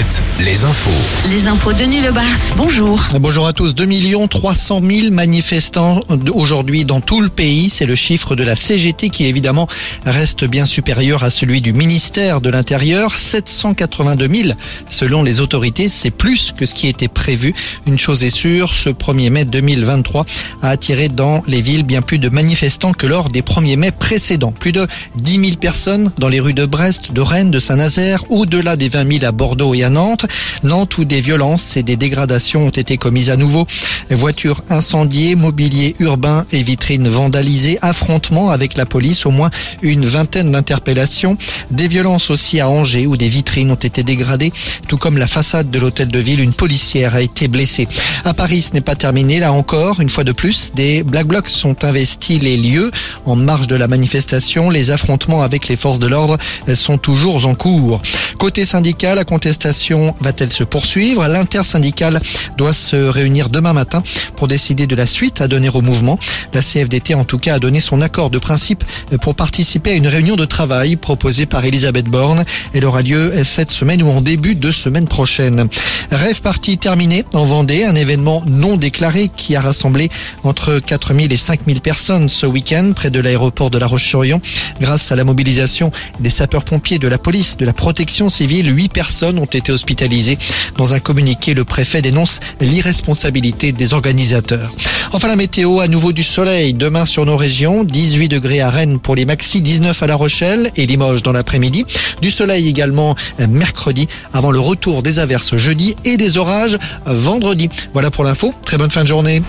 7, les infos. Les infos de Denis Lebars, bonjour. Bonjour à tous. 2 300 000 manifestants aujourd'hui dans tout le pays. C'est le chiffre de la CGT qui évidemment reste bien supérieur à celui du ministère de l'Intérieur. 782 000 selon les autorités. C'est plus que ce qui était prévu. Une chose est sûre, ce 1er mai 2023 a attiré dans les villes bien plus de manifestants que lors des 1er mai précédents. Plus de 10 000 personnes dans les rues de Brest, de Rennes, de Saint-Nazaire, au-delà des 20 000 à Bordeaux et à Nantes. Nantes où des violences et des dégradations ont été commises à nouveau. Voitures incendiées, mobilier urbain et vitrines vandalisées, affrontements avec la police, au moins une vingtaine d'interpellations. Des violences aussi à Angers où des vitrines ont été dégradées, tout comme la façade de l'hôtel de ville. Une policière a été blessée. À Paris, ce n'est pas terminé. Là encore, une fois de plus, des Black Blocs sont investis les lieux. En marge de la manifestation, les affrontements avec les forces de l'ordre sont toujours en cours. Côté syndical, la contestation va-t-elle se poursuivre? L'intersyndicale doit se réunir demain matin pour décider de la suite à donner au mouvement. La CFDT en tout cas a donné son accord de principe pour participer à une réunion de travail proposée par Elisabeth Borne. Elle aura lieu cette semaine ou en début de semaine prochaine. Rêve parti terminé en Vendée, un événement non déclaré qui a rassemblé entre 4000 et 5000 personnes ce week-end près de l'aéroport de La Roche-sur-Yon. Grâce à la mobilisation des sapeurs-pompiers, de la police, de la protection civile, huit personnes ont été hospitalisées. Dans un communiqué, le préfet dénonce l'irresponsabilité des organisateurs. Enfin, la météo, à nouveau du soleil. Demain sur nos régions, 18 degrés à Rennes pour les maxi, 19 à La Rochelle et Limoges dans l'après-midi. Du soleil également mercredi avant le retour des averses jeudi et des orages vendredi. Voilà pour l'info. Très bonne fin de journée.